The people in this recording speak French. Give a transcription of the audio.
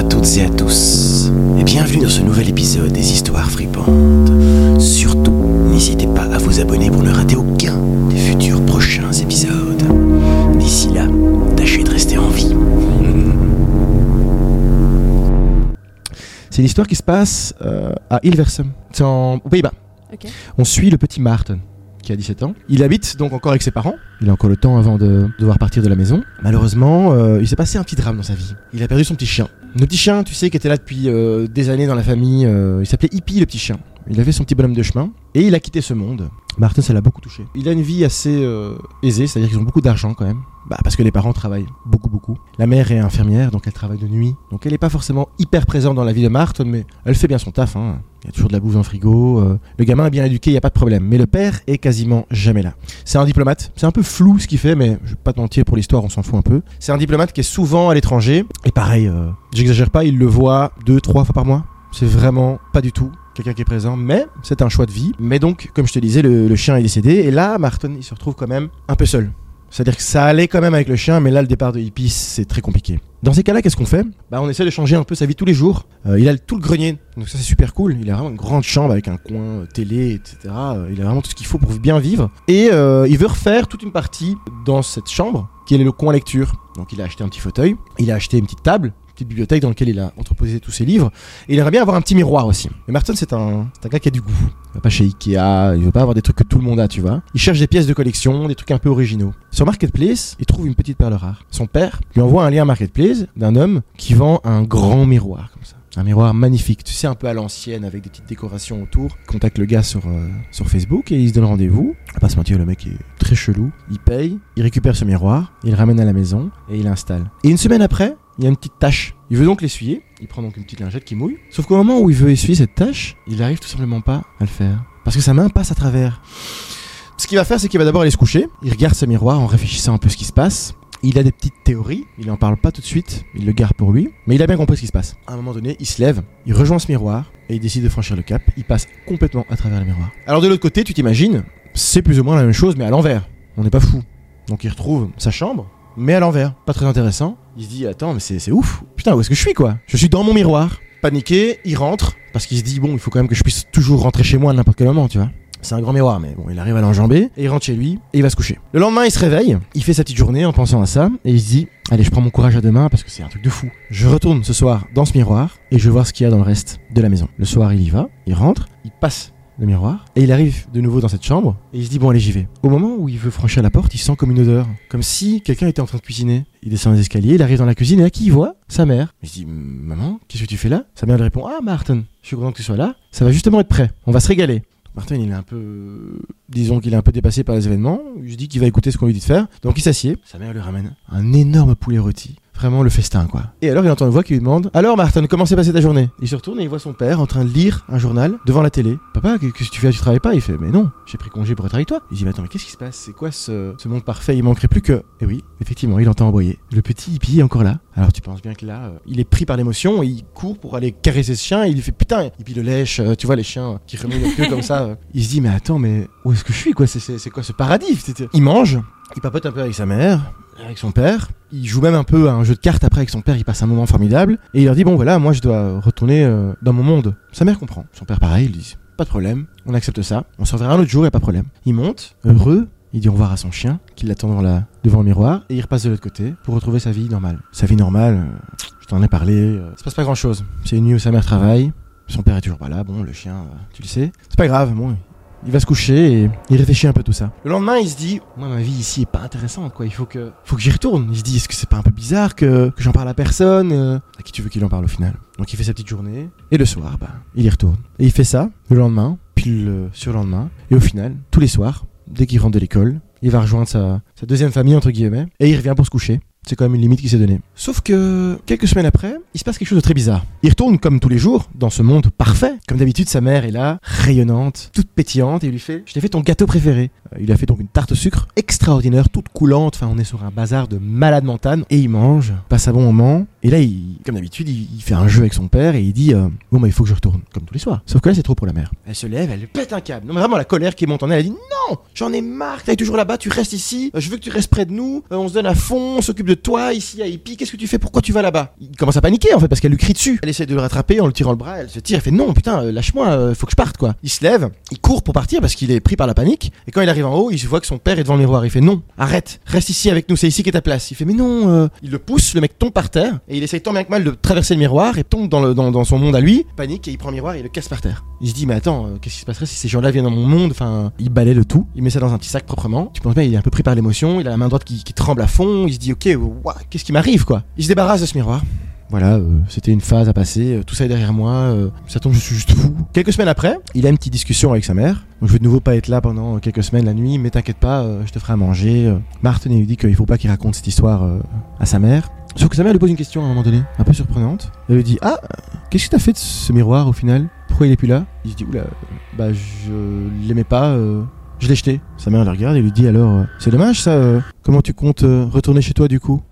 à toutes et à tous, et bienvenue dans ce nouvel épisode des Histoires fripantes. Surtout, n'hésitez pas à vous abonner pour ne rater aucun des futurs prochains épisodes. D'ici là, tâchez de rester en vie. C'est l'histoire qui se passe euh, à Hilversum, c'est en- aux Pays-Bas. On suit le petit Maarten, qui a 17 ans. Il habite donc encore avec ses parents. Il a encore le temps avant de devoir partir de la maison. Malheureusement, euh, il s'est passé un petit drame dans sa vie. Il a perdu son petit chien. Le petit chien, tu sais, qui était là depuis euh, des années dans la famille, euh, il s'appelait Hippie le petit chien. Il avait son petit bonhomme de chemin et il a quitté ce monde. Martin, ça l'a beaucoup touché. Il a une vie assez aisée, c'est-à-dire qu'ils ont beaucoup d'argent quand même. Bah, parce que les parents travaillent beaucoup, beaucoup. La mère est infirmière, donc elle travaille de nuit. Donc elle n'est pas forcément hyper présente dans la vie de Martin, mais elle fait bien son taf. Hein. Il y a toujours de la bouffe dans le frigo. euh, le gamin est bien éduqué, il n'y a pas de problème. Mais le père est quasiment jamais là. C'est un diplomate. C'est un peu flou ce qu'il fait, mais je vais pas te mentir, pour l'histoire, on s'en fout un peu. C'est un diplomate qui est souvent à l'étranger. Et pareil, euh, j'exagère pas, il le voit deux, trois fois par mois. C'est vraiment pas du tout quelqu'un qui est présent, mais c'est un choix de vie. Mais donc, comme je te disais, le, le chien est décédé, et là, Martin, il se retrouve quand même un peu seul. C'est-à-dire que ça allait quand même avec le chien, mais là, le départ de Hippie, c'est très compliqué. Dans ces cas-là, qu'est-ce qu'on fait? Bah, on essaie de changer un peu sa vie tous les jours. Euh, il a tout le grenier, donc ça c'est super cool. Il a vraiment une grande chambre avec un coin euh, télé, etc. Euh, il a vraiment tout ce qu'il faut pour bien vivre. Et il veut refaire toute une partie dans cette chambre, qui est le coin lecture. Donc il a acheté un petit fauteuil, il a acheté une petite table, une petite bibliothèque dans laquelle il a entreposé tous ses livres. Et il aimerait bien avoir un petit miroir aussi. Mais Martin, c'est un, un gars qui a du goût. Il va pas chez Ikea, il veut pas avoir des trucs que tout le monde a, tu vois. Il cherche des pièces de collection, des trucs un peu originaux. Sur Marketplace, il trouve une petite perle rare. Son père lui envoie un lien Marketplace d'un homme qui vend un grand miroir comme ça. Un miroir magnifique, tu sais, un peu à l'ancienne avec des petites décorations autour. Il contacte le gars sur, euh, sur Facebook et il se donne rendez-vous. On va pas se mentir, le mec est très chelou. Il paye, il récupère ce miroir, il le ramène à la maison et il l'installe. Et une semaine après, il y a une petite tache. Il veut donc l'essuyer. Il prend donc une petite lingette qui mouille. Sauf qu'au moment où il veut essuyer cette tache, il arrive tout simplement pas à le faire. Parce que sa main passe à travers. Ce qu'il va faire, c'est qu'il va d'abord aller se coucher. Il regarde ce miroir en réfléchissant un peu ce qui se passe. Il a des petites théories, il en parle pas tout de suite, il le garde pour lui, mais il a bien compris ce qui se passe. À un moment donné, il se lève, il rejoint ce miroir et il décide de franchir le cap. Il passe complètement à travers le miroir. Alors de l'autre côté, tu t'imagines, c'est plus ou moins la même chose, mais à l'envers. On n'est pas fou. Donc il retrouve sa chambre, mais à l'envers. Pas très intéressant. Il se dit attends, mais c'est ouf. Putain, où est-ce que je suis quoi? Je suis dans mon miroir. Paniqué, il rentre parce qu'il se dit bon, il faut quand même que je puisse toujours rentrer chez moi à n'importe quel moment, tu vois. C'est un grand miroir, mais bon, il arrive à l'enjamber et il rentre chez lui et il va se coucher. Le lendemain, il se réveille, il fait sa petite journée en pensant à ça et il se dit Allez, je prends mon courage à deux mains parce que c'est un truc de fou. Je retourne ce soir dans ce miroir et je vais voir ce qu'il y a dans le reste de la maison. Le soir, il y va, il rentre, il passe le miroir et il arrive de nouveau dans cette chambre et il se dit Bon, allez, j'y vais. Au moment où il veut franchir la porte, il sent comme une odeur, comme si quelqu'un était en train de cuisiner. Il descend les escaliers, il arrive dans la cuisine et là, qui il voit Sa mère. Il se dit Maman, qu'est-ce que tu fais là? Sa mère lui répond Ah, Martin, je suis content que tu sois là, ça va justement être prêt, on va se régaler. Martin, il est un peu. Disons qu'il est un peu dépassé par les événements. Il se dit qu'il va écouter ce qu'on lui dit de faire. Donc il s'assied. Sa mère lui ramène un énorme poulet rôti. Vraiment le festin, quoi. Et alors il entend une voix qui lui demande Alors Martin, comment s'est passée ta journée? Il se retourne et il voit son père en train de lire un journal devant la télé. Papa, qu'est-ce que tu fais? Tu travailles pas? Il fait Mais non, j'ai pris congé pour être avec toi. Il dit Mais attends, mais qu'est-ce qui se passe? C'est quoi ce, ce monde parfait? Il manquerait plus que. Et oui, effectivement, il entend envoyer. Le petit hippie est encore là. Alors tu penses bien que là, euh, il est pris par l'émotion il court pour aller caresser ce chien. Et il lui fait Putain Et puis le lèche, euh, tu vois, les chiens qui remuent leur queue comme ça. euh. Il se dit Mais attends, mais où est-ce que je suis quoi? C'est- quoi ce paradis? Il mange, il papote un peu avec sa mère, avec son père. Il joue même un peu à un jeu de cartes après avec son père. Il passe un moment formidable. Et il leur dit Bon, voilà, moi je dois retourner euh, dans mon monde. Sa mère comprend. Son père, pareil, il dit Pas de problème, on accepte ça. On se reverra un autre jour, y a pas de problème. Il monte, heureux. Il dit au revoir à son chien, qui l'attend devant, le miroir, et il repasse de l'autre côté pour retrouver sa vie normale. Sa vie normale, euh, je t'en ai parlé, euh, se passe pas grand chose. C'est une nuit où sa mère travaille, son père est toujours pas là, bon, le chien, euh, tu le sais. C'est pas grave, bon, il va se coucher et il réfléchit un peu tout ça. Le lendemain, il se dit Moi, ma vie ici est pas intéressante, quoi. Il faut que, faut que j'y retourne. Il se dit Est-ce que c'est pas un peu bizarre que, que j'en parle à personne euh? À qui tu veux qu'il en parle au final? Donc, il fait sa petite journée et le soir, bah, il y retourne. Et il fait ça le lendemain, puis le surlendemain. Et au final, tous les soirs, dès qu'il rentre de l'école, il va rejoindre sa, sa deuxième famille, entre guillemets, et il revient pour se coucher. C'est quand même une limite qu'il s'est donnée. Sauf que quelques semaines après, il se passe quelque chose de très bizarre. Il retourne comme tous les jours dans ce monde parfait. Comme d'habitude, sa mère est là, rayonnante, toute pétillante, et il lui fait Je t'ai fait ton gâteau préféré. Euh, il lui a fait donc une tarte au sucre extraordinaire, toute coulante. Enfin, on est sur un bazar de malade mentale. Et il mange, passe un bon moment. Et là, il, comme d'habitude, il, il fait un jeu avec son père et il dit euh, Bon, bah, il faut que je retourne, comme tous les soirs. Sauf que là, c'est trop pour la mère. Elle se lève, elle pète un câble. Non, mais vraiment, la colère qui monte en elle, elle dit Non J'en ai marre, t'es toujours là-bas, tu restes ici, je veux que tu restes près de nous, euh, on se donne à fond, on s'occupe de toi, ici à Hippie, qu'est-ce que tu fais Pourquoi tu vas là-bas? Il commence à paniquer en fait, parce qu'elle lui crie dessus. Elle essaie de le rattraper en le tirant le bras, elle se tire, elle fait Non, putain, euh, lâche-moi, euh, faut que je parte quoi. Il se lève, il court pour partir parce qu'il est pris par la panique, et quand il arrive en haut, il voit que son père est devant le miroir. Il fait Non, arrête, reste ici avec nous, c'est ici qu'est ta place. Il fait Mais non, il le pousse, le mec tombe par terre, et il essaye tant bien que mal de traverser le miroir, et tombe dans, son monde à lui, panique, et il prend le miroir et le casse par terre. Il se dit Mais attends, qu'est-ce qui se passerait si ces gens-là viennent dans mon monde? Enfin, il balaie le tout, il met ça dans un petit sac proprement. Tu penses bien, il est un peu pris par l'émotion, il a la main droite qui, tremble à fond, il se dit Ok, ouah, qu'est-ce qui m'arrive quoi? Il se débarrasse de ce miroir. Voilà, euh, c'était une phase à passer, euh, tout ça est derrière moi, euh, ça tombe, je suis juste fou. Quelques semaines après, il a une petite discussion avec sa mère. Donc je vais de nouveau pas être là pendant quelques semaines la nuit, mais t'inquiète pas, euh, je te ferai à manger. Euh, Martin lui dit qu'il faut pas qu'il raconte cette histoire euh, à sa mère. Sauf que sa mère lui pose une question à un moment donné, un peu surprenante. Elle lui dit Ah, qu'est-ce que t'as fait de ce miroir au final? Pourquoi il est plus là? Il se dit Oula, euh, bah je l'aimais pas, euh, je l'ai jeté. Sa mère le regarde et lui dit alors euh, C'est dommage ça, euh, comment tu comptes euh, retourner chez toi du coup?